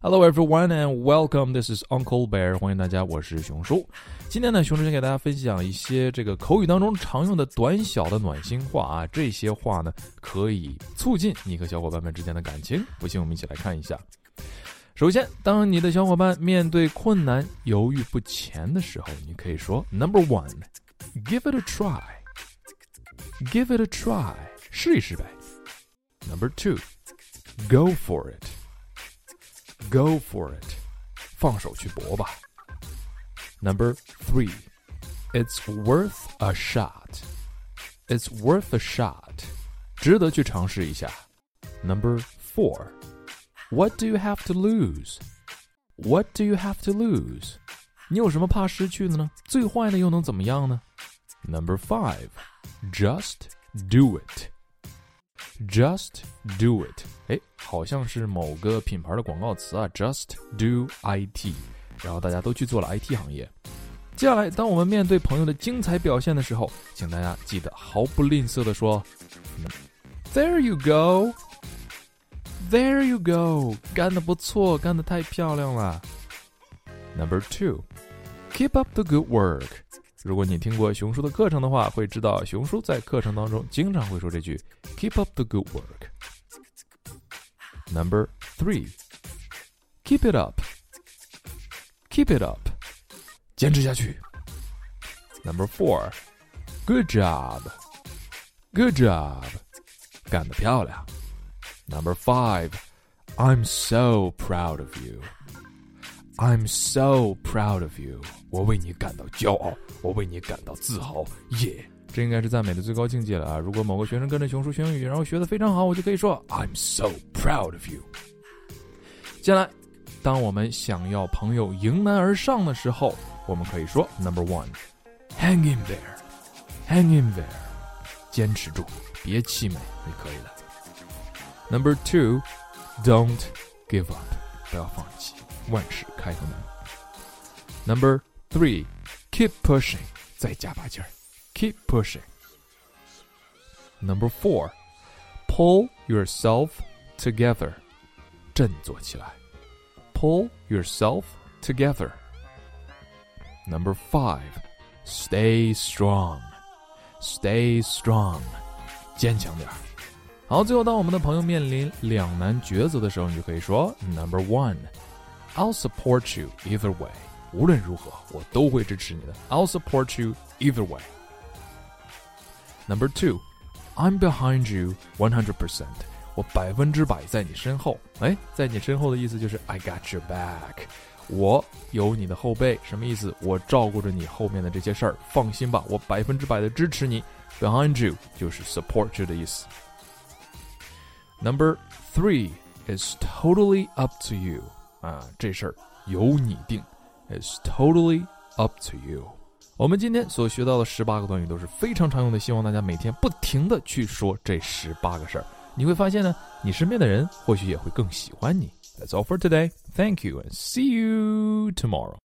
Hello everyone and welcome. This is Uncle Bear. 欢迎大家，我是熊叔。今天呢，熊叔先给大家分享一些这个口语当中常用的短小的暖心话啊。这些话呢，可以促进你和小伙伴们之间的感情。不信，我们一起来看一下。首先，当你的小伙伴面对困难犹豫不前的时候，你可以说：Number one, give it a try. Give it a try. 试一试呗。Number two, go for it. Go for it，放手去搏吧。Number three, it's worth a shot. It's worth a shot，值得去尝试一下。Number four, what do you have to lose? What do you have to lose? 你有什么怕失去的呢？最坏的又能怎么样呢？Number five, just do it. Just do it，哎，好像是某个品牌的广告词啊。Just do it，然后大家都去做了 IT 行业。接下来，当我们面对朋友的精彩表现的时候，请大家记得毫不吝啬的说：“There you go, there you go，干得不错，干得太漂亮了。”Number two, keep up the good work。 如果你听过熊叔的课程的话，会知道熊叔在课程当中经常会说这句 “keep up the good work”。Number three, keep it up, keep it up，坚持下去。Number four, good job, good job，干得漂亮。Number five, I'm so proud of you. I'm so proud of you，我为你感到骄傲，我为你感到自豪，耶！这应该是赞美的最高境界了啊！如果某个学生跟着熊叔学英语，然后学得非常好，我就可以说 I'm so proud of you。接下来，当我们想要朋友迎难而上的时候，我们可以说 Number one，hang in there，hang in there，坚持住，别气馁，你可以的。Number two，don't give up，不要放弃。 万事开头难。Number three, keep pushing，再加把劲儿，keep pushing。Number four, pull yourself together，振作起来，pull yourself together。Number five, stay strong, stay strong，坚强点儿。好，最后当我们的朋友面临两难抉择的时候，你就可以说 Number one。 I'll support you either way. 无论如何，我都会支持你的。I'll support you either way. Number two, I'm behind you one hundred percent. 我百分之百在你身后。哎，在你身后的意思就是 I got your back. 我有你的后背，什么意思？我照顾着你后面的这些事儿，放心吧，我百分之百的支持你。Behind you 就是 support you 的意思。Number three is totally up to you. 啊，这事儿由你定，It's totally up to you。我们今天所学到的十八个短语都是非常常用的，希望大家每天不停的去说这十八个事儿，你会发现呢，你身边的人或许也会更喜欢你。That's all for today. Thank you and see you tomorrow.